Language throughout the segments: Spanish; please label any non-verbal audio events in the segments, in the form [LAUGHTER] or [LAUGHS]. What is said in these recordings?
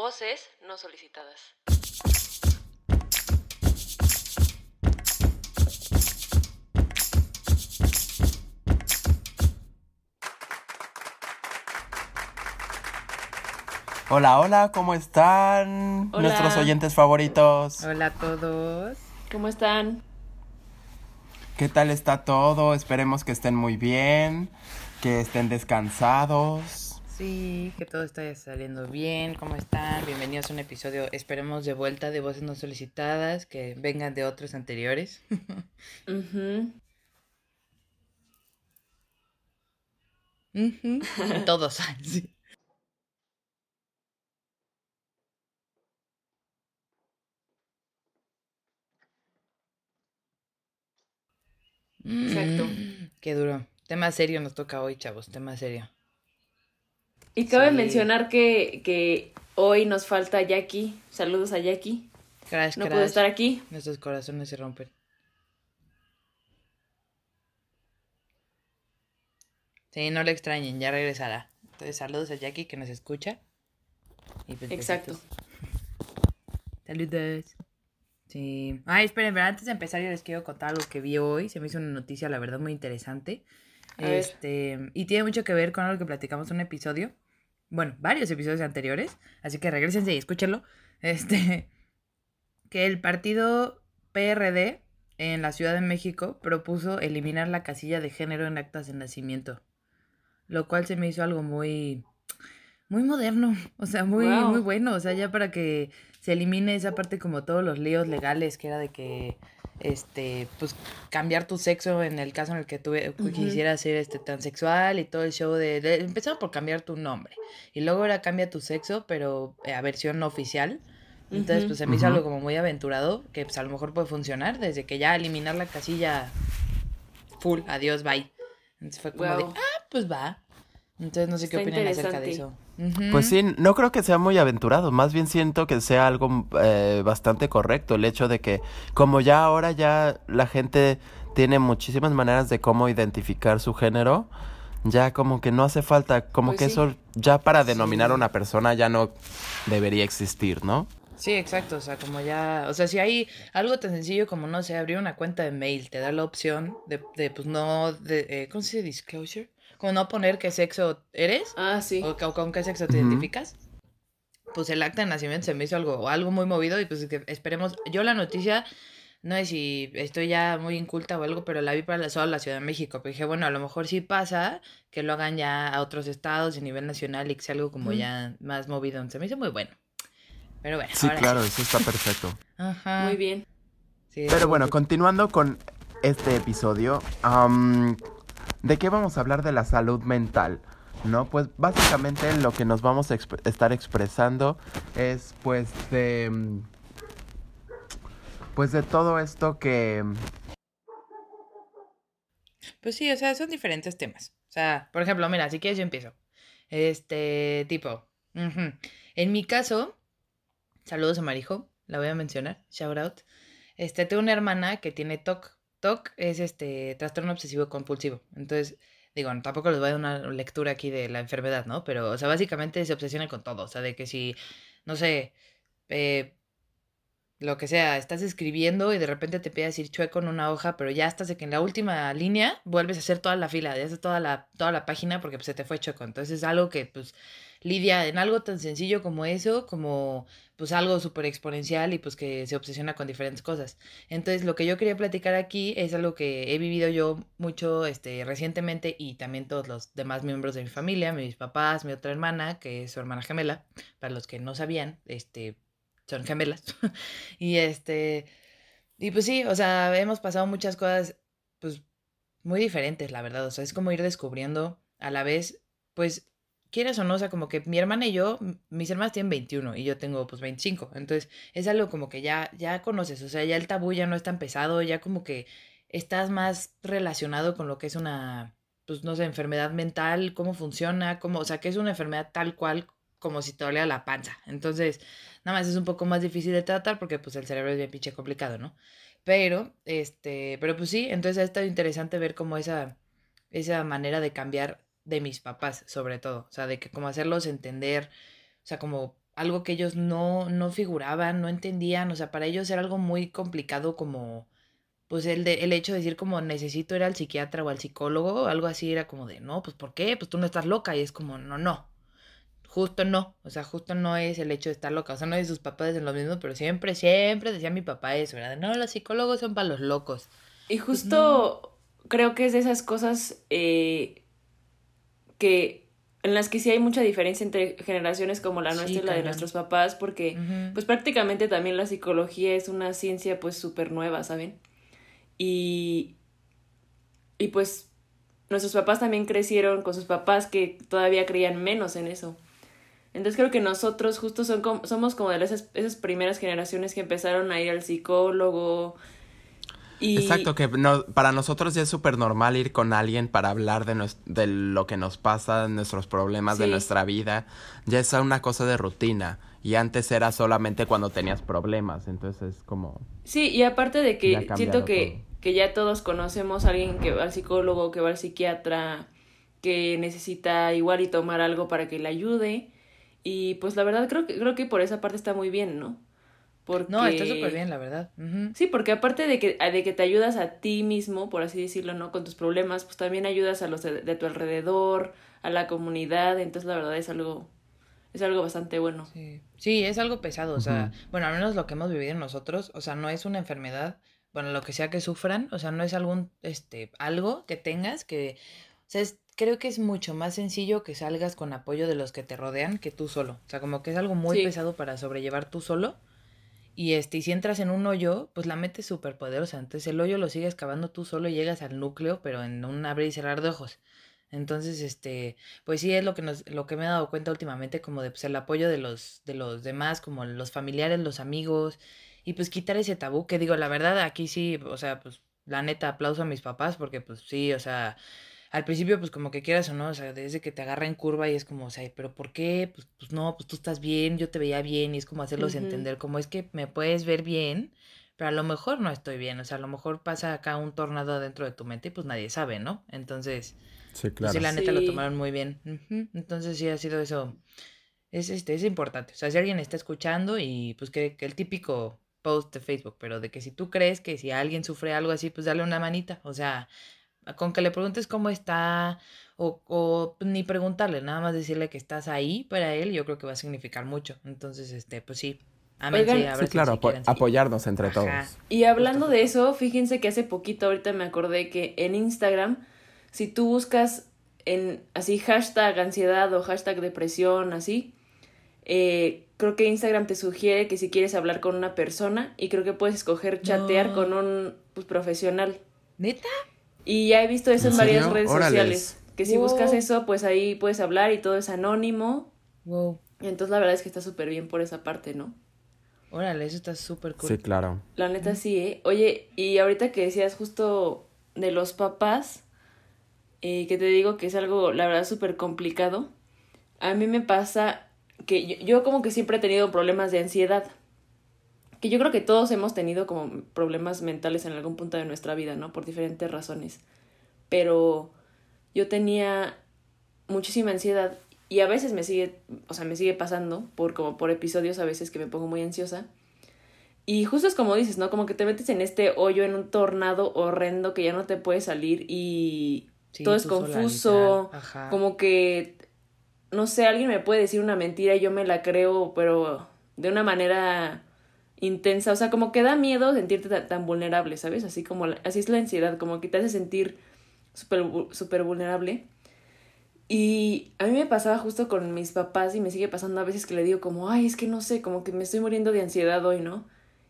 Voces no solicitadas. Hola, hola, ¿cómo están Hola. nuestros oyentes favoritos? Hola a todos. ¿Cómo están? ¿Qué tal está todo? Esperemos que estén muy bien, que estén descansados. Sí, que todo está saliendo bien. ¿Cómo están? Bienvenidos a un episodio, esperemos, de vuelta de voces no solicitadas, que vengan de otros anteriores. [LAUGHS] Ujú. Ujú, Todos. [LAUGHS] sí. Exacto. Mm, Qué duro. Tema serio nos toca hoy, chavos. Tema serio. Y cabe Sí. mencionar que, que hoy nos falta Jackie. Saludos a Jackie. Crash, No crash. pudo estar aquí. Nuestros corazones se rompen. Sí, no le extrañen, ya regresará. Entonces, saludos a Jackie que nos escucha. Y pues, Exacto. besitos. Saludos. Sí. Ay, esperen, pero antes de empezar yo les quiero contar algo que vi hoy. Se me hizo una noticia, la verdad, muy interesante. A ver. Este, y tiene mucho que ver con algo que platicamos en un episodio. Bueno, varios episodios anteriores. Así que regresense y escúchenlo. [LAUGHS] Este, que el partido PRD en la Ciudad de México propuso eliminar la casilla de género en actas de nacimiento. Lo cual se me hizo algo muy, muy moderno. [LAUGHS] O sea, muy, Wow. muy bueno. O sea, ya para que se elimine esa parte como todos los líos legales que era de que este pues cambiar tu sexo en el caso en el que tú eh, Ujú. quisieras ser este transexual y todo el show de, de empezaba por cambiar tu nombre y luego era cambia tu sexo pero eh, a versión no oficial entonces pues se me hizo Ujú. algo como muy aventurado que pues a lo mejor puede funcionar desde que ya eliminar la casilla full adiós bye entonces fue como de Wow. ah pues va entonces no sé qué Está opinan acerca de eso. Pues sí, no creo que sea muy aventurado, más bien siento que sea algo eh, bastante correcto el hecho de que como ya ahora ya la gente tiene muchísimas maneras de cómo identificar su género, ya como que no hace falta, como Pues que sí. eso ya para denominar Sí. a una persona ya no debería existir, ¿no? Sí, exacto, o sea, como ya, o sea, si hay algo tan sencillo como, no sé, abrir una cuenta de mail, te da la opción de, de pues no, de, eh, ¿cómo se dice? Disclosure, como no poner qué sexo eres Ah, sí. o, co- con qué sexo te identificas. Pues el acta de nacimiento se me hizo algo, algo muy movido y pues que esperemos, yo la noticia, no sé si estoy ya muy inculta o algo, pero la vi para la, solo la Ciudad de México, pero dije, bueno, a lo mejor sí pasa que lo hagan ya a otros estados a nivel nacional y que sea algo como ya más movido, se me hizo muy bueno. Pero bueno, Sí, ahora claro, eso está perfecto. [LAUGHS] Ajá. Muy bien. Sí, Pero bueno, sí. continuando con este episodio, ¿de qué vamos a hablar de la salud mental? ¿No? Pues básicamente lo que nos vamos a estar expresando es pues de... mm, Pues de todo esto que... Pues sí, o sea, son diferentes temas. O sea, por ejemplo, mira, si quieres yo empiezo. Este, tipo, en mi caso, saludos a Marijo, la voy a mencionar, shout out. Este, tengo una hermana que tiene TOC. TOC es este trastorno obsesivo compulsivo. Entonces, digo, tampoco les voy a dar una lectura aquí de la enfermedad, ¿no? Pero, o sea, básicamente se obsesiona con todo. O sea, de que si, no sé, eh, lo que sea, estás escribiendo y de repente te a ir chueco en una hoja, pero ya estás de que en la última línea vuelves a hacer toda la fila, ya haces toda la, toda la página porque pues, se te fue chueco. Entonces es algo que pues lidia en algo tan sencillo como eso, como pues algo súper exponencial y pues que se obsesiona con diferentes cosas. Entonces lo que yo quería platicar aquí es algo que he vivido yo mucho este, recientemente y también todos los demás miembros de mi familia, mis papás, mi otra hermana, que es su hermana gemela, para los que no sabían, este, son gemelas. [LAUGHS] y este, y pues sí, o sea, hemos pasado muchas cosas, pues, muy diferentes, la verdad. O sea, es como ir descubriendo a la vez, pues, quieras o no, o sea, como que mi hermana y yo, mis hermanas tienen 21 y yo tengo pues 25. Entonces, es algo como que ya, ya conoces, o sea, ya el tabú ya no es tan pesado, ya como que estás más relacionado con lo que es una, pues, no sé, enfermedad mental, cómo funciona, cómo, o sea, que es una enfermedad tal cual como si te dolía la panza. Entonces, nada más es un poco más difícil de tratar porque pues el cerebro es bien pinche complicado, ¿no? Pero, este, pero pues sí, entonces ha estado interesante ver cómo esa, esa manera de cambiar de mis papás, sobre todo, o sea, de que como hacerlos entender, o sea, como algo que ellos no, no figuraban, no entendían, o sea, para ellos era algo muy complicado como, pues el, de, el hecho de decir como necesito ir al psiquiatra o al psicólogo, algo así era como de, no, pues ¿por qué? Pues tú no estás loca y es como, no, no, justo no, o sea, justo no es el hecho de estar loca, o sea, no es sus papás en lo mismo, pero siempre, siempre decía mi papá eso, ¿verdad? No, los psicólogos son para los locos. Y pues justo creo que es de esas cosas eh, que en las que sí hay mucha diferencia entre generaciones como la nuestra y la de nuestros papás, porque pues prácticamente también la psicología es una ciencia pues súper nueva, ¿saben? Y, y pues nuestros papás también crecieron con sus papás que todavía creían menos en eso. Entonces creo que nosotros justo son somos como de esas, esas primeras generaciones que empezaron a ir al psicólogo, Exacto, que no, para nosotros ya es súper normal ir con alguien para hablar de, de lo que nos pasa, de nuestros problemas, de nuestra vida. Ya es una cosa de rutina. Y antes era solamente cuando tenías problemas. Entonces es como... Sí, y aparte de que siento que, que ya todos conocemos a alguien que va al psicólogo, que va al psiquiatra, que necesita igual y tomar algo para que le ayude. Y pues la verdad creo que, creo que por esa parte está muy bien, ¿no? No, está súper bien, la verdad. Sí, porque aparte de que, de que te ayudas a ti mismo, por así decirlo, ¿no? Con tus problemas, pues también ayudas a los de, tu alrededor, a la comunidad, entonces la verdad es algo, es algo bastante bueno. Sí, sí es algo pesado, o sea, bueno, al menos lo que hemos vivido nosotros, o sea, no es una enfermedad, bueno, lo que sea que sufran, o sea, no es algún, este, algo que tengas que, o sea, creo que es mucho más sencillo que salgas con apoyo de los que te rodean que tú solo, o sea, como que es algo muy pesado para sobrellevar tú solo y este, y si entras en un hoyo, pues la metes súper poderosa. Entonces el hoyo lo sigues cavando tú solo y llegas al núcleo, pero en un abrir y cerrar de ojos. Entonces, este, pues sí es lo que nos, lo que me he dado cuenta últimamente, como de pues, el apoyo de los, de los demás, como los familiares, los amigos, y pues quitar ese tabú, que digo, la verdad, aquí sí, o sea, pues la neta aplauso a mis papás, porque pues sí, o sea, al principio, pues como que quieras o no, o sea, desde que te agarra en curva y es como, o sea, pero ¿por qué? Pues, pues no, pues tú estás bien, yo te veía bien y es como hacerlos entender, como es que me puedes ver bien, pero a lo mejor no estoy bien, o sea, a lo mejor pasa acá un tornado dentro de tu mente y pues nadie sabe, ¿no? Entonces, sí, claro. Pues, sí la neta lo tomaron muy bien. Entonces sí ha sido eso, es, este, es importante, o sea, si alguien está escuchando y pues que, que el típico post de Facebook, pero de que si tú crees que si alguien sufre algo así, pues dale una manita, o sea, con que le preguntes cómo está o, o, ni preguntarle, nada más decirle que estás ahí para él, yo creo que va a significar mucho. Entonces, este, pues sí. sí, claro, apoyarnos entre todos. Y hablando de eso, fíjense que hace poquito ahorita me acordé que en Instagram, si tú buscas en así hashtag ansiedad o hashtag depresión, así, eh, creo que Instagram te sugiere que si quieres hablar con una persona y creo que puedes escoger chatear con un pues, profesional. ¿Neta? Y ya he visto eso en, varias redes sociales. Que si buscas eso, pues ahí puedes hablar y todo es anónimo. Wow. Y entonces la verdad es que está súper bien por esa parte, ¿no? Órale, eso está súper cool. Sí, claro. La neta sí, ¿eh? Oye, y ahorita que decías justo de los papás, eh, que te digo que es algo, la verdad, súper complicado. A mí me pasa que yo, como que siempre he tenido problemas de ansiedad que yo creo que todos hemos tenido como problemas mentales en algún punto de nuestra vida, ¿no? Por diferentes razones. Pero yo tenía muchísima ansiedad y a veces me sigue, o sea, me sigue pasando por como por episodios a veces que me pongo muy ansiosa. Y justo es como dices, ¿no? Como que te metes en este hoyo, en un tornado horrendo que ya no te puedes salir y todo es confuso. Como que, no sé, alguien me puede decir una mentira y yo me la creo, pero de una manera intensa, o sea, como que da miedo sentirte tan, vulnerable, ¿sabes? Así como, así es la ansiedad, como que te hace sentir súper super vulnerable. Y a mí me pasaba justo con mis papás y me sigue pasando a veces que le digo como, ay, es que no sé, como que me estoy muriendo de ansiedad hoy, ¿no?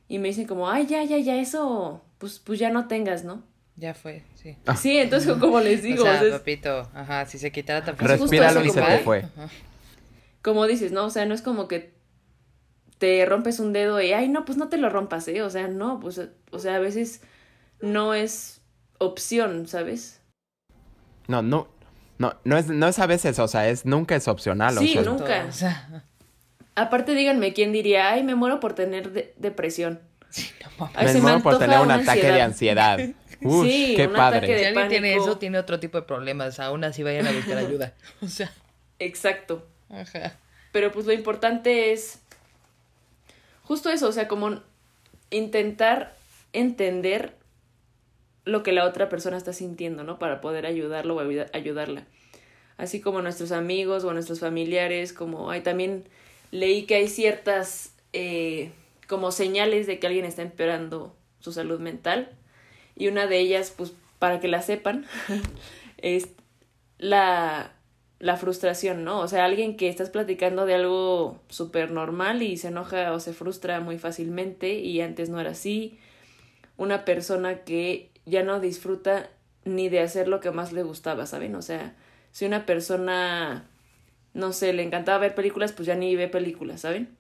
Y me dicen como, ay, ya, ya, ya, eso, pues, pues ya no tengas, ¿no? Ya fue, sí. Sí, entonces como les digo. O sea, papito, ajá, si se quitara tan Respíralo y se te fue. Como dices, ¿no? O sea, no es como que te rompes un dedo y, ay, no, pues no te lo rompas, ¿eh? O sea, no, pues, o sea, a veces no es opción, ¿sabes? No, no, no, no es, no es a veces, o sea, es nunca es opcional. Sí, nunca. O sea. Aparte, díganme quién diría, ay, me muero por tener depresión. Sí, no, me, muero por tener un ataque de ansiedad. Uf, [LAUGHS] sí, qué padre. Si alguien tiene eso, tiene otro tipo de problemas. Aún así vayan a buscar [LAUGHS] ayuda. O sea. Exacto. Ajá. pero pues lo importante es justo eso, o sea, como intentar entender lo que la otra persona está sintiendo, ¿no? Para poder ayudarlo o ayudarla. Así como nuestros amigos o nuestros familiares, como hay también leí que hay ciertas eh, como señales de que alguien está empeorando su salud mental y una de ellas, pues para que la sepan, [LAUGHS] es la, la frustración, ¿no? O sea, alguien que estás platicando de algo súper normal y se enoja o se frustra muy fácilmente y antes no era así. Una persona que ya no disfruta ni de hacer lo que más le gustaba, ¿saben? O sea, si una persona, no sé, le encantaba ver películas, pues ya ni ve películas, ¿saben?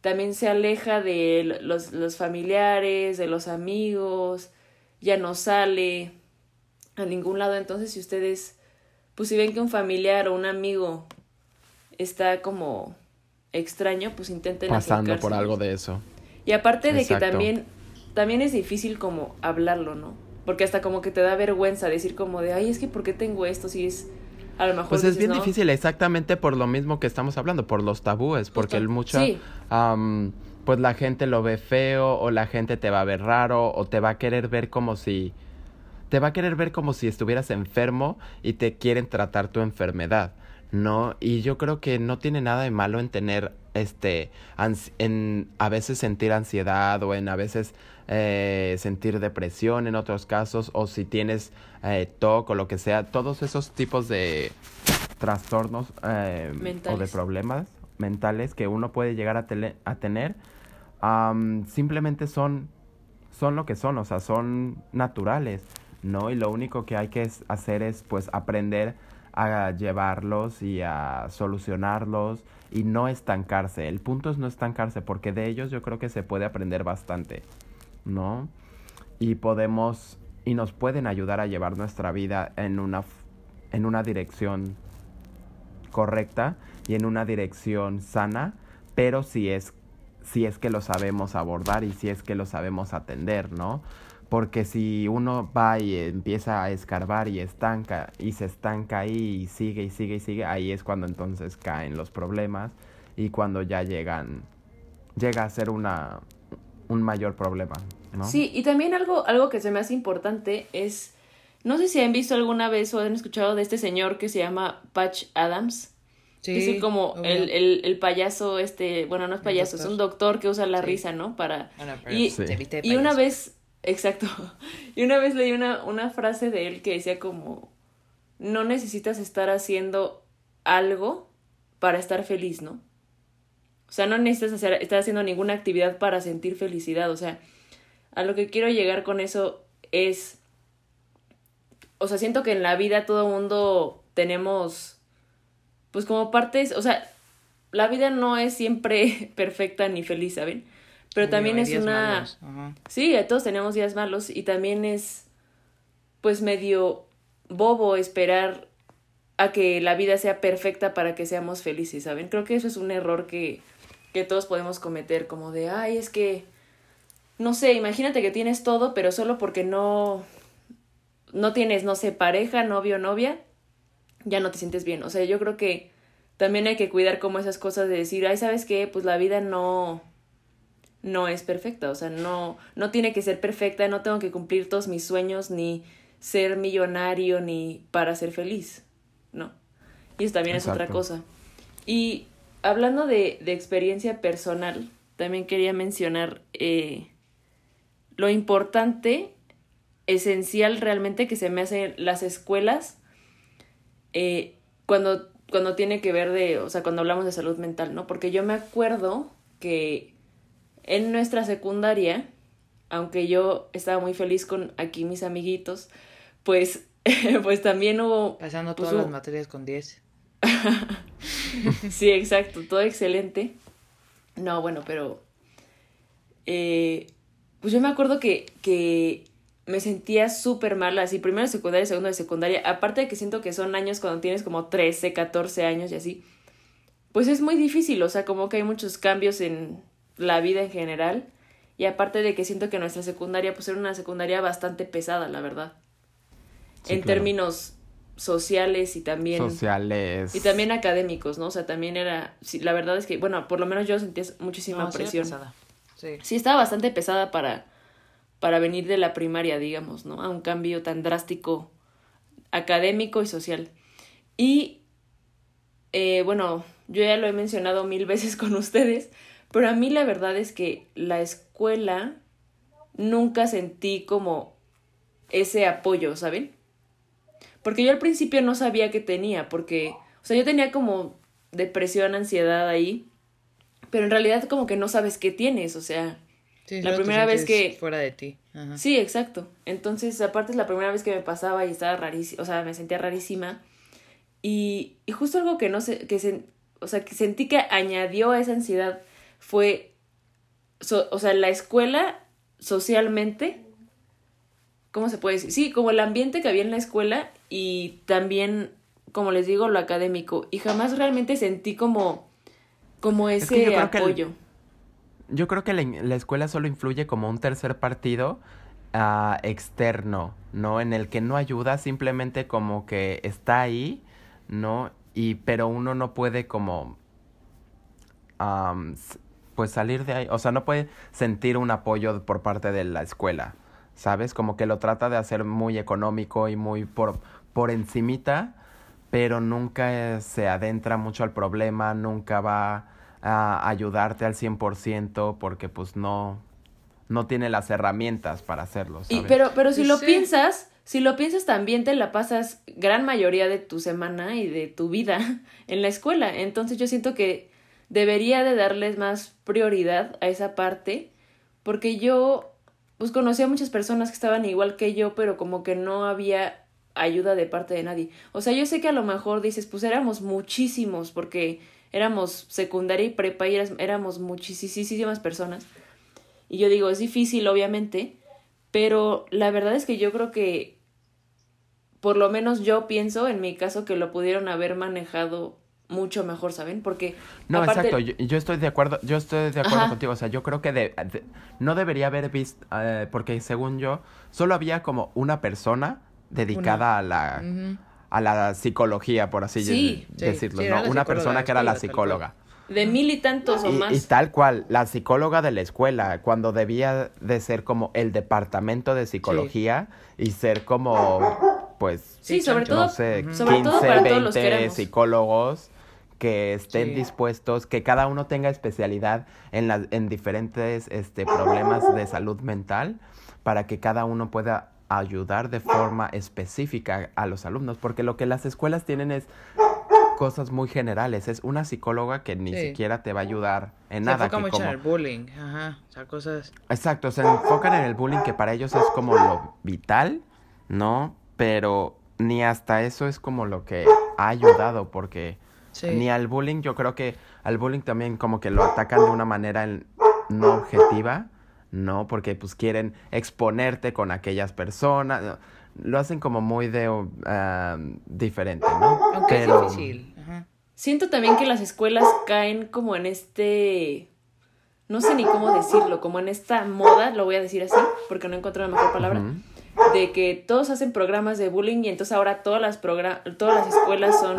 También se aleja de los, los familiares, de los amigos, ya no sale a ningún lado. Entonces, si ustedes, pues si ven que un familiar o un amigo está como extraño, pues intenten pasando por algo de eso. Y aparte de que también también es difícil como hablarlo, ¿no? Porque hasta como que te da vergüenza decir como de, "Ay, es que ¿por qué tengo esto si es a lo mejor Pues es bien difícil exactamente por lo mismo que estamos hablando, por los tabúes, porque el mucho pues la gente lo ve feo o la gente te va a ver raro o te va a querer ver como si te va a querer ver como si estuvieras enfermo y te quieren tratar tu enfermedad, ¿no? Y yo creo que no tiene nada de malo en tener este en a veces sentir ansiedad o en a veces eh, sentir depresión en otros casos o si tienes eh, TOC o lo que sea, todos esos tipos de trastornos eh, o de problemas mentales que uno puede llegar a, a tener, simplemente son, son lo que son, o sea, son naturales, ¿no? Y lo único que hay que hacer es pues aprender a llevarlos y a solucionarlos y no estancarse. El punto es no estancarse porque de ellos yo creo que se puede aprender bastante, ¿no? Y podemos y nos pueden ayudar a llevar nuestra vida en una en una dirección correcta y en una dirección sana, pero si es, si es que lo sabemos abordar y si es que lo sabemos atender, ¿no? Porque si uno va y empieza a escarbar y estanca y se estanca ahí y sigue y sigue y sigue, ahí es cuando entonces caen los problemas y cuando ya llegan, llega a ser una, un mayor problema, ¿no? Sí, y también algo, algo que se me hace importante es, no sé si han visto alguna vez o han escuchado de este señor que se llama Patch Adams. Sí, es como el, el, el, payaso, este, bueno, no es payaso, es un doctor que usa la risa, ¿no? Para... y, y una vez, exacto, [LAUGHS] y una vez leí una, una frase de él que decía como, no necesitas estar haciendo algo para estar feliz, ¿no? O sea, no necesitas hacer, estar haciendo ninguna actividad para sentir felicidad, o sea, a lo que quiero llegar con eso es, o sea, siento que en la vida todo mundo tenemos pues como partes, o sea, la vida no es siempre [LAUGHS] perfecta ni feliz, ¿saben? Pero también es una... Sí, todos tenemos días malos y también es pues medio bobo esperar a que la vida sea perfecta para que seamos felices, ¿saben? Creo que eso es un error que, que todos podemos cometer, como de, ay, es que, no sé, imagínate que tienes todo, pero solo porque no, no tienes, no sé, pareja, novio, novia, ya no te sientes bien. O sea, yo creo que también hay que cuidar como esas cosas de decir, ay, ¿sabes qué? Pues la vida no no es perfecta, o sea, no no tiene que ser perfecta, no tengo que cumplir todos mis sueños ni ser millonario ni para ser feliz, ¿no? Y eso también es otra cosa. Y hablando de, de experiencia personal, también quería mencionar eh, lo importante, esencial realmente que se me hace las escuelas eh, cuando, cuando tiene que ver de, o sea, cuando hablamos de salud mental, ¿no? Porque yo me acuerdo que en nuestra secundaria, aunque yo estaba muy feliz con aquí mis amiguitos, pues, [LAUGHS] pues también hubo... Pasando pues todas las materias con 10. [LAUGHS] sí, exacto, todo excelente. No, bueno, pero... Eh, pues yo me acuerdo que, que me sentía súper mal, así primero de secundaria, segundo de secundaria, aparte de que siento que son años cuando tienes como 13, 14 años y así, pues es muy difícil, o sea, como que hay muchos cambios en la vida en general, y aparte de que siento que nuestra secundaria, pues era una secundaria bastante pesada, la verdad, en términos sociales y también sociales y también académicos, ¿no? O sea, también era sí, la verdad es que bueno, por lo menos yo sentía muchísima No, sí era presión. pesada. Sí. Sí, estaba bastante pesada para, para venir de la primaria, digamos, ¿no? A un cambio tan drástico académico y social. Y, eh, bueno, yo ya lo he mencionado mil [LAUGHS] veces con ustedes, pero a mí la verdad es que la escuela nunca sentí como ese apoyo, ¿saben? Porque yo al principio no sabía que tenía, porque, o sea, yo tenía como depresión, ansiedad ahí, pero en realidad como que no sabes qué tienes, o sea, Sí, La primera vez que- Fuera de ti. Ajá. Sí, exacto. Entonces, aparte es la primera vez que me pasaba y estaba rarísima, o sea, me sentía rarísima. Y, y justo algo que no sé, que se, o sea, que sentí que añadió a esa ansiedad fue, so- o sea, la escuela socialmente, ¿cómo se puede decir? Sí, como el ambiente que había en la escuela y también, como les digo, lo académico. Y jamás realmente sentí como, como Es ese que yo creo que el- apoyo. Yo creo que la, la escuela solo influye como un tercer partido ah, externo, ¿no? En el que no ayuda, simplemente como que está ahí, ¿no? Y pero uno no puede como pues salir de ahí, o sea, no puede sentir un apoyo por parte de la escuela, ¿sabes? Como que lo trata de hacer muy económico y muy por por encimita, pero nunca eh, se adentra mucho al problema, nunca va a ayudarte al 100% porque pues no, no tiene las herramientas para hacerlo. Pero, pero si lo sí. piensas, si lo piensas también te la pasas gran mayoría de tu semana y de tu vida [LAUGHS] en la escuela. Entonces yo siento que debería de darles más prioridad a esa parte porque yo pues conocí a muchas personas que estaban igual que yo, pero como que no había ayuda de parte de nadie. O sea, yo sé que a lo mejor dices, pues éramos muchísimos porque éramos secundaria y prepa y éramos muchísimas personas. Y yo digo, es difícil, obviamente, pero la verdad es que yo creo que, por lo menos yo pienso, en mi caso, que lo pudieron haber manejado mucho mejor, ¿saben? Porque... No, aparte- exacto, yo, yo estoy de acuerdo, yo estoy de acuerdo Ajá. contigo, o sea, yo creo que de- de- no debería haber visto, eh, porque según yo, solo había como una persona dedicada a la a la psicología, por así Sí. de- Sí, decirlo, sí, ¿no? Una persona que era la psicóloga. De mil y tantos o Y, más. y tal cual, la psicóloga de la escuela, cuando debía de ser como el departamento de psicología y ser como, pues, Sí, sobre todo, no sé, sobre 15, todo para todos los que 20 éramos. psicólogos que estén Sí. dispuestos, que cada uno tenga especialidad en, las en diferentes este, problemas de salud mental para que cada uno pueda ayudar de forma específica a los alumnos, porque lo que las escuelas tienen es cosas muy generales, es una psicóloga que ni Sí. siquiera te va a ayudar en Se nada. enfoca que mucho como- en el bullying. Ajá. O sea, cosas. Exacto, se enfocan en el bullying que para ellos es como lo vital, ¿no? Pero ni hasta eso es como lo que ha ayudado, porque Sí. ni al bullying, yo creo que al bullying también como que lo atacan de una manera no objetiva, ¿no? Porque pues quieren exponerte con aquellas personas, lo hacen como muy de ah, diferente, ¿no? Aunque Pero- es difícil. Ajá. Siento también que las escuelas caen como en este... No sé ni cómo decirlo, como en esta moda, lo voy a decir así, porque no encuentro la mejor palabra. De que todos hacen programas de bullying y entonces ahora todas las todas las escuelas son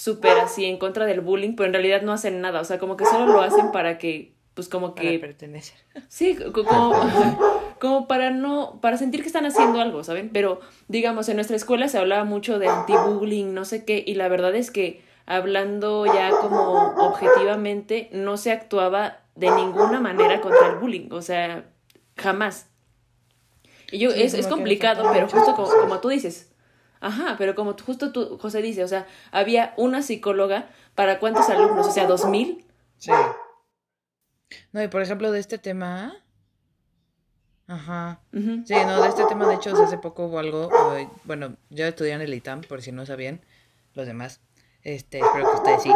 súper así en contra del bullying, pero en realidad no hacen nada, o sea, como que solo lo hacen para que pues como Para que pertenecer. sí, co- como [LAUGHS] como para no para sentir que están haciendo algo, ¿saben? Pero digamos, en nuestra escuela se hablaba mucho de anti-bullying, no sé qué, y la verdad es que hablando ya como objetivamente no se actuaba de ninguna manera contra el bullying, o sea, jamás. Y yo, Sí, es, es complicado, pero justo como, como tú dices. Ajá, pero como justo tú, José dice, o sea, había una psicóloga para cuántos alumnos, o sea, dos mil. Sí. No, y por ejemplo, de este tema. Ajá. Ujú. Sí, no, de este tema, de hecho, hace poco hubo algo. Bueno, yo estudié en el ITAM, por si no sabían, los demás. Este, espero que ustedes sí.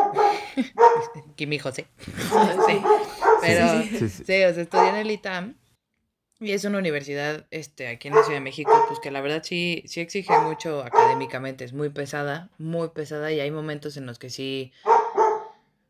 [LAUGHS] Kimi y José. [LAUGHS] Sí. Pero, Sí, sí, sí, sí. o sea, estudié en el ITAM. Y es una universidad, este, aquí en la Ciudad de México, pues que la verdad sí, sí exige mucho académicamente, es muy pesada, muy pesada, y hay momentos en los que sí,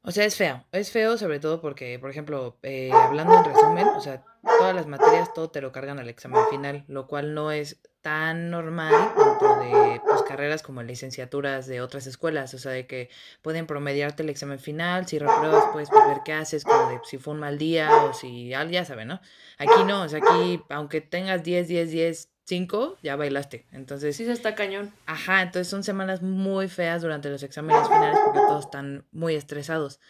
O sea, es feo. Es feo sobre todo porque, por ejemplo, eh, hablando en resumen, o sea, todas las materias, todo te lo cargan al examen final, lo cual no es tan normal dentro de pues, carreras como licenciaturas de otras escuelas, o sea, de que pueden promediarte el examen final, si repruebas puedes ver qué haces, como de si fue un mal día o si, ya saben, ¿no? Aquí no, o sea, aquí aunque tengas 10, 10, 10, 5, ya bailaste. Entonces... Sí, se está cañón. Ajá, entonces son semanas muy feas durante los exámenes finales porque todos están muy estresados.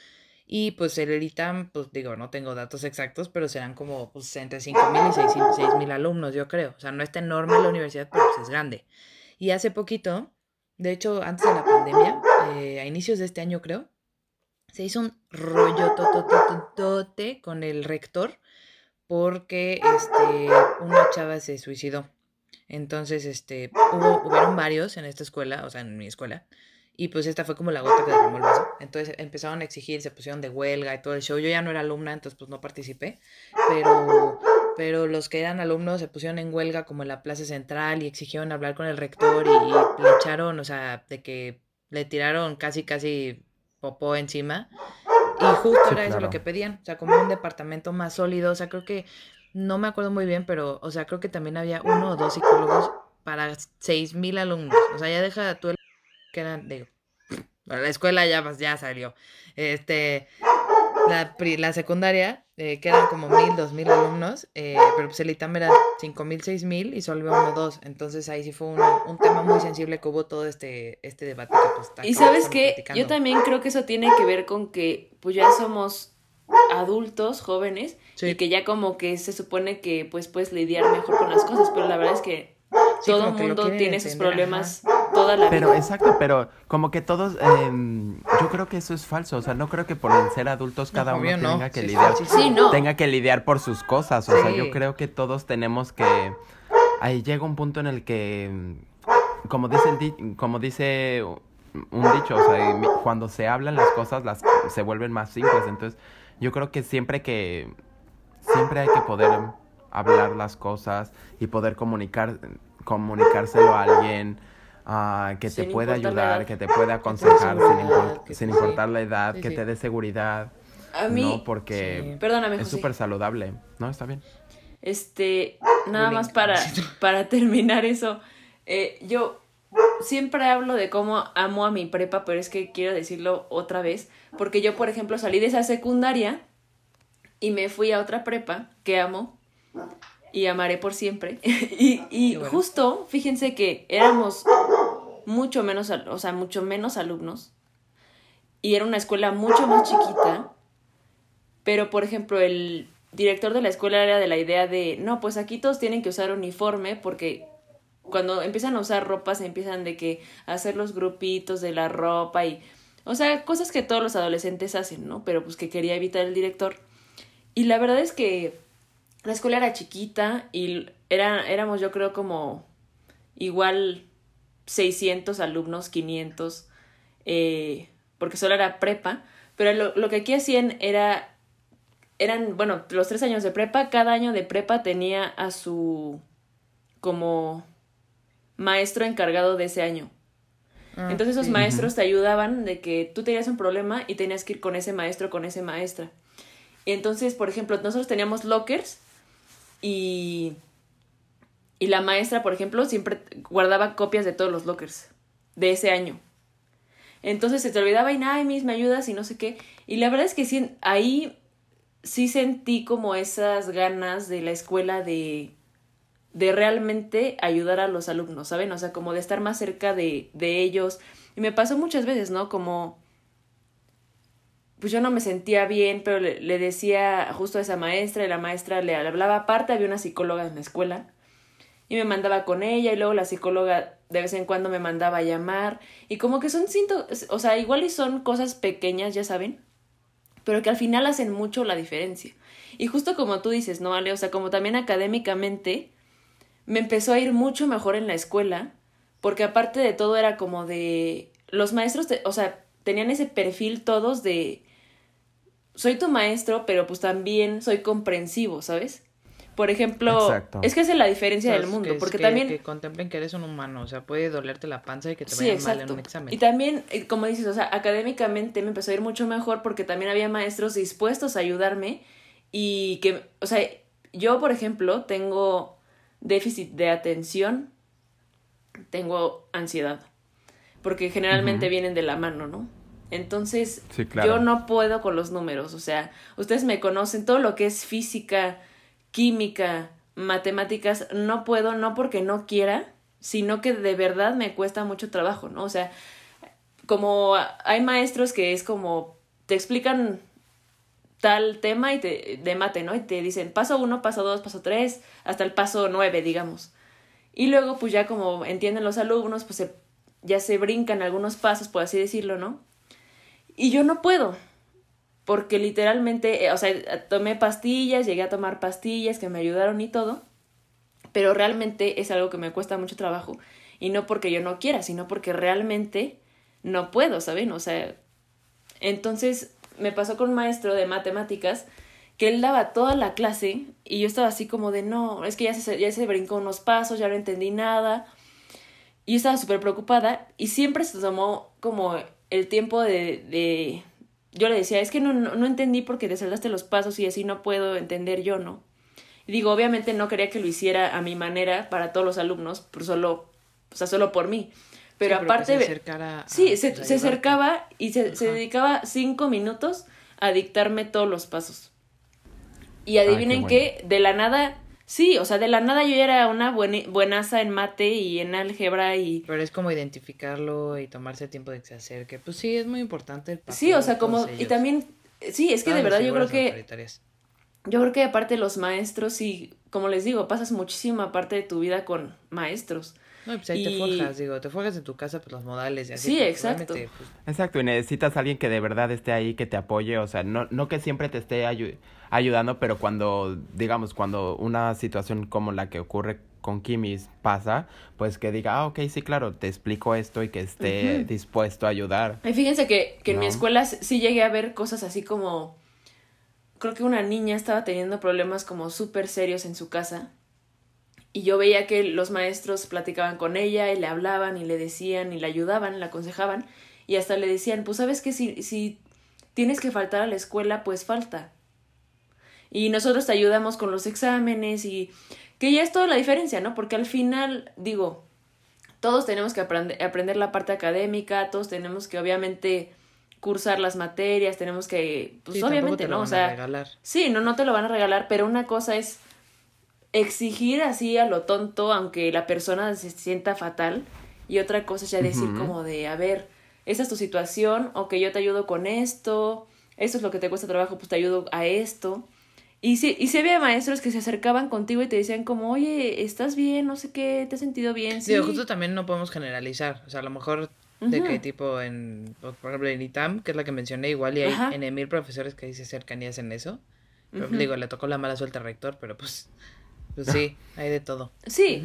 Y pues el ITAM, pues digo, no tengo datos exactos, pero serán como pues, entre 5.000 y 6.000 alumnos, yo creo. O sea, no está enorme la universidad, pero pues es grande. Y hace poquito, de hecho, antes de la pandemia, eh, a inicios de este año creo, se hizo un rollo totototote con el rector porque este, una chava se suicidó. Entonces, este, hubo, hubieron varios en esta escuela, o sea, en mi escuela, y pues esta fue como la gota que derramó el vaso. Entonces empezaron a exigir, se pusieron de huelga y todo el show. Yo ya no era alumna, entonces pues no participé. Pero, pero los que eran alumnos se pusieron en huelga como en la plaza central y exigieron hablar con el rector y, le echaron, o sea, de que le tiraron casi, casi popó encima. Y justo era eso lo que pedían. O sea, como un departamento más sólido. O sea, creo que, no me acuerdo muy bien, pero, o sea, creo que también había uno o dos psicólogos para seis mil alumnos. O sea, ya deja tú el que eran, digo, la escuela ya, ya salió. Este, la, la secundaria, eh, que eran como mil, dos mil alumnos, eh, pero pues el ITAM era cinco mil, seis mil y solo había uno dos. Entonces ahí sí fue un, un, tema muy sensible que hubo todo este, este debate que pues Y sabes que yo también creo que eso tiene que ver con que pues ya somos adultos, jóvenes, y que ya como que se supone que pues puedes lidiar mejor con las cosas, pero la verdad es que todo el mundo tiene sus problemas toda la pero, Exacto, pero como que todos, em, yo creo que eso es falso, o sea, no creo que por ser adultos cada uno tenga que lidiar, tenga que lidiar por sus cosas, o sea, yo creo que todos tenemos que, ahí llega un punto en el que, como dice, el como dice un dicho, o sea, cuando se hablan las cosas las se vuelven más simples, entonces yo creo que siempre que, siempre hay que poder hablar las cosas y poder comunicar, comunicárselo a alguien uh, que te pueda ayudar, que te pueda aconsejar sin, importar la edad, que te dé seguridad. A mí, ¿no? porque es súper saludable. No, está bien. Este, nada más para, [LAUGHS] para terminar eso. Eh, yo siempre hablo de cómo amo a mi prepa, pero es que quiero decirlo otra vez, porque yo, por ejemplo, salí de esa secundaria y me fui a otra prepa que amo y amaré por siempre. [LAUGHS] y y justo, fíjense que éramos mucho menos, o sea, mucho menos alumnos y era una escuela mucho más chiquita, pero por ejemplo, el director de la escuela era de la idea de, no, pues aquí todos tienen que usar uniforme porque cuando empiezan a usar ropa se empiezan de que hacer los grupitos de la ropa y o sea, cosas que todos los adolescentes hacen, ¿no? Pero pues que quería evitar el director. Y la verdad es que la escuela era chiquita y era, éramos yo creo como igual 600 alumnos, 500, eh, porque solo era prepa, pero lo, lo que aquí hacían era, eran, bueno, los tres años de prepa, cada año de prepa tenía a su como maestro encargado de ese año. Ah, Entonces esos maestros te ayudaban de que tú tenías un problema y tenías que ir con ese maestro, con esa maestra. Y entonces, por ejemplo, nosotros teníamos lockers y, y la maestra, por ejemplo, siempre guardaba copias de todos los lockers de ese año. Entonces se te olvidaba y nada, mis, me ayudas y no sé qué. Y la verdad es que sí, ahí sí sentí como esas ganas de la escuela de de realmente ayudar a los alumnos, ¿saben? O sea, como de estar más cerca de, de ellos. Y me pasó muchas veces, ¿no? Como, pues yo no me sentía bien, pero le, decía justo a esa maestra y la maestra le hablaba aparte, había una psicóloga en la escuela y me mandaba con ella y luego la psicóloga de vez en cuando me mandaba a llamar y como que son o sea, igual y son cosas pequeñas, ya saben, pero que al final hacen mucho la diferencia. Y justo como tú dices, ¿no, Ale? O sea, como también académicamente, me empezó a ir mucho mejor en la escuela, porque aparte de todo era como de los maestros, o sea, tenían ese perfil todos de soy tu maestro, pero pues también soy comprensivo, ¿sabes? por ejemplo, Exacto. es que esa es la diferencia del mundo, que- porque que- también... Que contemplen que eres un humano, o sea, puede dolerte la panza y que te Sí, vaya mal en un examen. Y también, eh, como dices, o sea, académicamente me empezó a ir mucho mejor porque también había maestros dispuestos a ayudarme y que, o sea, yo, por ejemplo, tengo déficit de atención, tengo ansiedad, porque generalmente vienen de la mano, ¿no? Entonces, Sí, claro. yo no puedo con los números, o sea, ustedes me conocen, todo lo que es física, química, matemáticas, no puedo, no porque no quiera, sino que de verdad me cuesta mucho trabajo, ¿no? O sea, como hay maestros que es como te explican tal tema y te, de mate, ¿no? Y te dicen paso uno, paso dos, paso tres, hasta el paso nueve, digamos. Y luego, pues ya como entienden los alumnos, pues ya se brincan algunos pasos, por así decirlo, ¿no? Y yo no puedo, porque literalmente, eh, o sea, tomé pastillas, llegué a tomar pastillas que me ayudaron y todo, pero realmente es algo que me cuesta mucho trabajo. Y no porque yo no quiera, sino porque realmente no puedo, ¿saben? O sea, entonces me pasó con un maestro de matemáticas que él daba toda la clase y yo estaba así como de no, es que ya se, ya se brincó unos pasos, ya no entendí nada. Y yo estaba súper preocupada y siempre se tomó como el tiempo de, de... Yo le decía, es que no, no, no entendí porque te saltaste los pasos y así no puedo entender yo, ¿no? Digo, obviamente no quería que lo hiciera a mi manera para todos los alumnos, por solo, o sea, solo por mí. Pero Sí, que aparte... se ve- acercara a- Sí, se, pues, se acercaba y se, se dedicaba cinco minutos a dictarme todos los pasos. Y adivinen qué bueno. qué, de la nada, sí, o sea, de la nada yo ya era una buena, buenaza en mate y en álgebra y... Pero es como identificarlo y tomarse el tiempo de que se acerque. Pues sí, es muy importante el Sí, o de sea, como... todos Y ellos. también, sí, es que de Todas las verdad yo creo que... Yo creo que aparte los maestros, sí, como les digo, pasas muchísima parte de tu vida con maestros. No, pues ahí te Y- forjas, digo, te forjas en tu casa, pues los modales y así. Sí, pues, exacto. pues, Exacto, y necesitas a alguien que de verdad esté ahí, que te apoye, o sea, no, no que siempre te esté ayu- ayudando, pero cuando, digamos, cuando una situación como la que ocurre con Kimis pasa, pues que diga, ah, ok, sí, claro, te explico esto y que esté dispuesto a ayudar. Y fíjense que, que en mi escuela sí llegué a ver cosas así como... Creo que una niña estaba teniendo problemas como súper serios en su casa. Y yo veía que los maestros platicaban con ella y le hablaban y le decían y le ayudaban, le aconsejaban. Y hasta le decían, pues sabes que si, si tienes que faltar a la escuela, pues falta. Y nosotros te ayudamos con los exámenes y que ya es toda la diferencia, ¿no? Porque al final, digo, todos tenemos que aprende- aprender la parte académica, todos tenemos que obviamente cursar las materias, tenemos que, pues sí, obviamente, te lo ¿no? O van a sea, regalar. sí, no, no te lo van a regalar, pero una cosa es exigir así a lo tonto, aunque la persona se sienta fatal, y otra cosa es ya decir como de, a ver, esa es tu situación, o que yo te ayudo con esto, esto es lo que te cuesta trabajo, pues te ayudo a esto. Y sí, y se había maestros que se acercaban contigo y te decían como, oye, ¿estás bien? No sé qué, ¿te has sentido bien? Sí. Digo, justo también no podemos generalizar. O sea, a lo mejor de que tipo en, por ejemplo, en ITAM, que es la que mencioné, igual y hay Ajá. en mil profesores que acercan y hacen eso. Pero digo, le tocó la mala suerte al rector, pero pues, pues sí, [LAUGHS] hay de todo. Sí,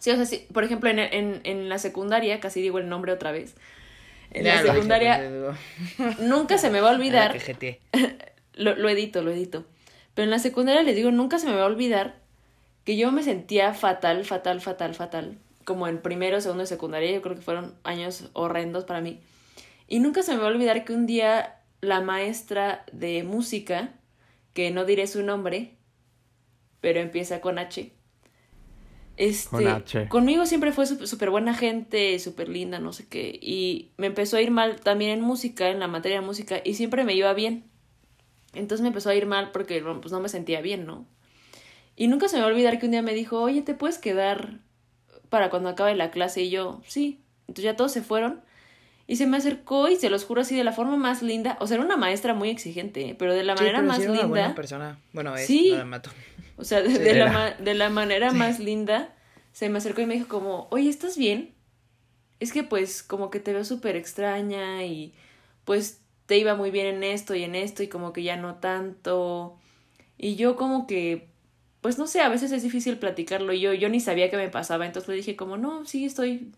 sí, o sea, sí, por ejemplo, en, en, en la secundaria, casi digo el nombre otra vez, en Ya la secundaria [LAUGHS] nunca se me va a [LAUGHS] olvidar lo, lo edito, lo edito. Pero en la secundaria les digo, nunca se me va a olvidar que yo me sentía fatal, fatal, fatal, fatal. Como en primero, segundo de secundaria, yo creo que fueron años horrendos para mí. Y nunca se me va a olvidar que un día la maestra de música, que no diré su nombre, pero empieza con H. Este, Con H. Conmigo siempre fue súper buena gente, súper linda, no sé qué. Y me empezó a ir mal también en música, en la materia de música, y siempre me iba bien. Entonces me empezó a ir mal porque pues no me sentía bien, ¿no? Y nunca se me va a olvidar que un día me dijo, oye, ¿te puedes quedar para cuando acabe la clase? Y yo, sí. Entonces ya todos se fueron. Y se me acercó y se los juro así de la forma más linda. O sea, era una maestra muy exigente, pero de la Sí, manera pero más sí era una buena linda. persona. Bueno, es, Sí. no la mato. O sea, de, Sí, de la, de la manera más linda, se me acercó y me dijo como, oye, ¿estás bien? Es que pues como que te veo súper extraña y pues te iba muy bien en esto y en esto y como que ya no tanto. Y yo como que, pues no sé, a veces es difícil platicarlo y yo, yo ni sabía qué me pasaba, entonces le dije como, no, sí, estoy,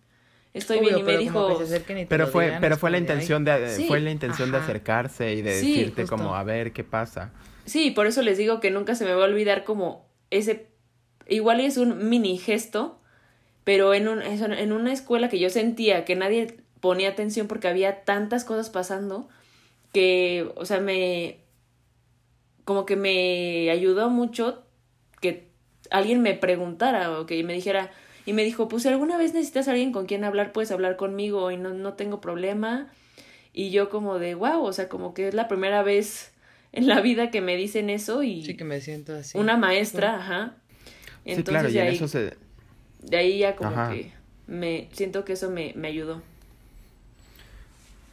estoy Obvio, bien y me dijo... Pero fue, digan, pero es fue la intención de, Sí, fue la intención de acercarse y de Sí, decirte justo. como a ver qué pasa. Sí, por eso les digo que nunca se me va a olvidar como ese, igual es un mini gesto, pero en, un, en una escuela que yo sentía que nadie ponía atención porque había tantas cosas pasando que, o sea, me, como que me ayudó mucho alguien me preguntara o que me dijera, y me dijo, pues si alguna vez necesitas a alguien con quien hablar, puedes hablar conmigo y no, no tengo problema. Y yo como de, wow, o sea, como que es la primera vez en la vida que me dicen eso y... Sí, que me siento así. Una maestra, ajá. Entonces, sí, claro, y en eso se... De ahí ya como que me siento que eso me, me ayudó.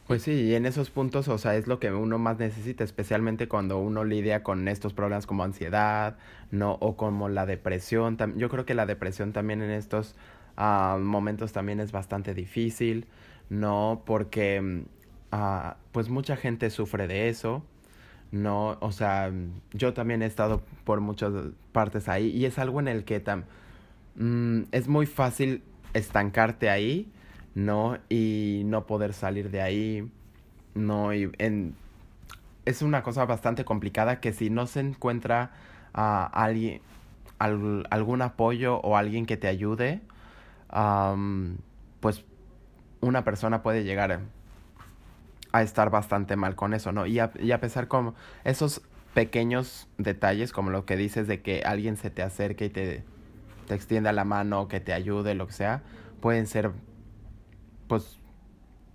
Pues sí, y en esos puntos, o sea, es lo que uno más necesita, especialmente cuando uno lidia con estos problemas como ansiedad, ¿no? O como la depresión. Yo creo que la depresión también en estos uh, momentos también es bastante difícil, ¿no? Porque, uh, pues mucha gente sufre de eso, ¿no? O sea, yo también he estado por muchas partes ahí y es algo en el que tam mm, es muy fácil estancarte ahí ¿no? Y no poder salir de ahí, ¿no? Y en, es una cosa bastante complicada que si no se encuentra a alguien, algún apoyo o alguien que te ayude, pues una persona puede llegar a estar bastante mal con eso, ¿no? Y a, y a pesar como esos pequeños detalles, como lo que dices de que alguien se te acerque y te, te extienda la mano, que te ayude, lo que sea, pueden ser pues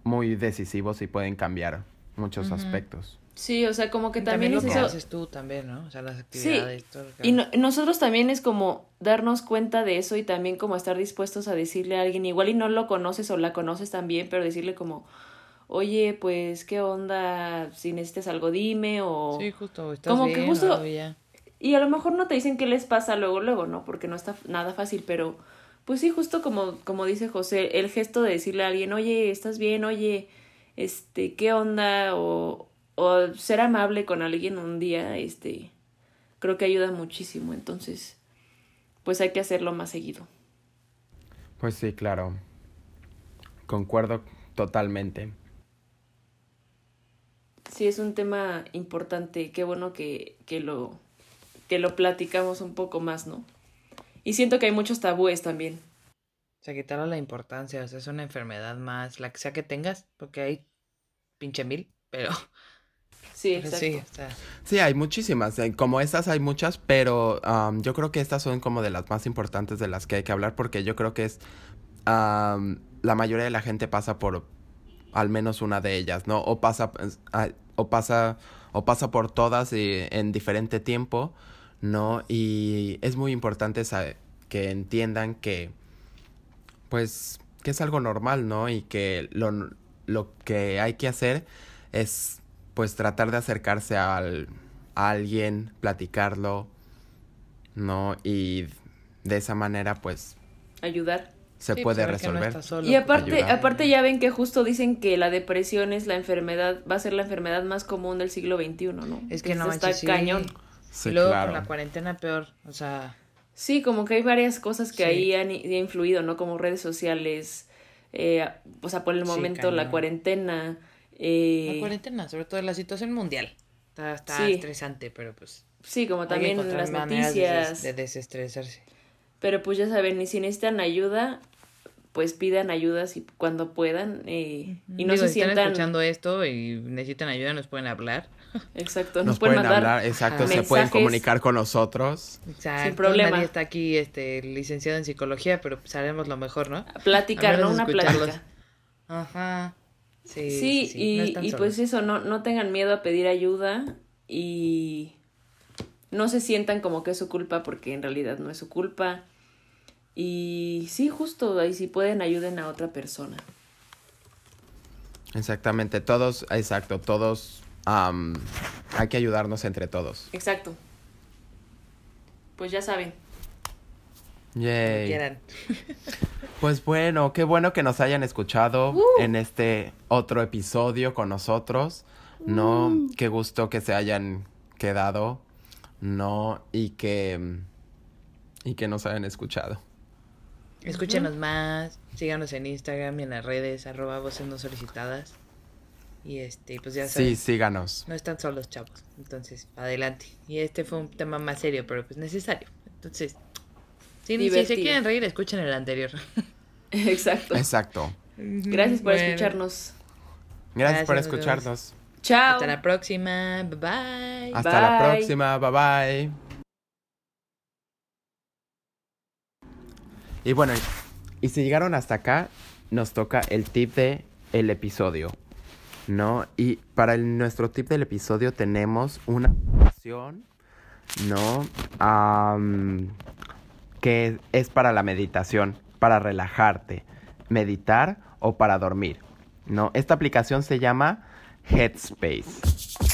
muy decisivos y pueden cambiar muchos aspectos. Sí, o sea, como que también, es eso. haces tú también, ¿no? O sea, las actividades. Sí. y nosotros también es como darnos cuenta de eso y también como estar dispuestos a decirle a alguien, igual y no lo conoces o la conoces también, pero decirle como, oye, pues, ¿qué onda? Si necesitas algo, dime o... Sí, justo, estás como que justo... Y a lo mejor no te dicen qué les pasa luego, luego, ¿no? Porque no está nada fácil, pero pues sí, justo como, como dice José, el gesto de decirle a alguien, oye, ¿estás bien? Oye, este, ¿qué onda? O, o ser amable con alguien un día, este, creo que ayuda muchísimo. Entonces, pues hay que hacerlo más seguido. Pues sí, claro. Concuerdo totalmente. Sí, es un tema importante. Qué bueno que, que lo, que lo platicamos un poco más, ¿no? Y siento que hay muchos tabúes también. O sea, quitarle la importancia, o sea, es una enfermedad más, la que sea que tengas, porque hay pinche mil, pero... Sí, exacto. Sí, sí, hay muchísimas. Eh, como estas hay muchas, pero yo creo que estas son como de las más importantes de las que hay que hablar porque yo creo que es... la mayoría de la gente pasa por al menos una de ellas, ¿no? O pasa, pues, o pasa, o pasa por todas y en diferente tiempo ¿no? Y es muy importante saber, que entiendan que, pues, que es algo normal, ¿no? Y que lo, lo que hay que hacer es, pues, tratar de acercarse al, a alguien, platicarlo, ¿no? Y de esa manera, pues... Ayudar. Se puede resolver. y aparte, aparte ya ven que justo dicen que la depresión es la enfermedad, va a ser la enfermedad más común del siglo XXI, ¿no? Es que no está cañón y luego con la cuarentena peor, o sea... Sí, como que hay varias cosas que ahí han, influido, ¿no? Como redes sociales, eh, o sea, por el momento la cuarentena. Eh... La cuarentena, sobre todo la situación mundial. Está, está estresante, pero pues... Sí, como también las noticias. De, desestresarse. Pero pues ya saben, ni si necesitan ayuda, pues pidan ayuda si, cuando puedan eh, y no se si sientan... están escuchando esto y necesitan ayuda, nos pueden hablar. [LAUGHS] Exacto, nos, pueden, hablar, exacto, se pueden comunicar con nosotros. Exacto, sin problema. Nadie está aquí este, licenciado en psicología, pero haremos lo mejor, ¿no? Platicar, ¿no? Una plática. Ajá. Sí, sí, y, y pues eso, no, no tengan miedo a pedir ayuda y no se sientan como que es su culpa porque en realidad no es su culpa. Y sí, justo ahí si pueden ayuden a otra persona. Exactamente, todos, exacto, todos hay que ayudarnos entre todos. Exacto. Pues ya saben. Yay. [LAUGHS] Pues bueno, qué bueno que nos hayan escuchado uh. en este otro episodio con nosotros. No, uh. qué gusto que se hayan quedado. No, y que y que nos hayan escuchado. Escúchenos más, síganos en Instagram y en las redes, arroba voces no solicitadas. Y este, pues ya saben. Sí, síganos. No están solos, chavos. Entonces, adelante. Y este fue un tema más serio, pero pues necesario. Entonces, si, si se quieren reír, escuchen el anterior. [LAUGHS] Exacto. Exacto. Gracias por Bueno, escucharnos. Gracias por Gracias, escucharnos. Chao. Hasta la próxima. Bye bye. Hasta la próxima. Bye bye. Y bueno, y si llegaron hasta acá, nos toca el tip de el episodio. ¿No? Y para el- nuestro tip del episodio tenemos una opción, ¿no? Que es para la meditación, para relajarte, meditar o para dormir, ¿no? Esta aplicación se llama Headspace.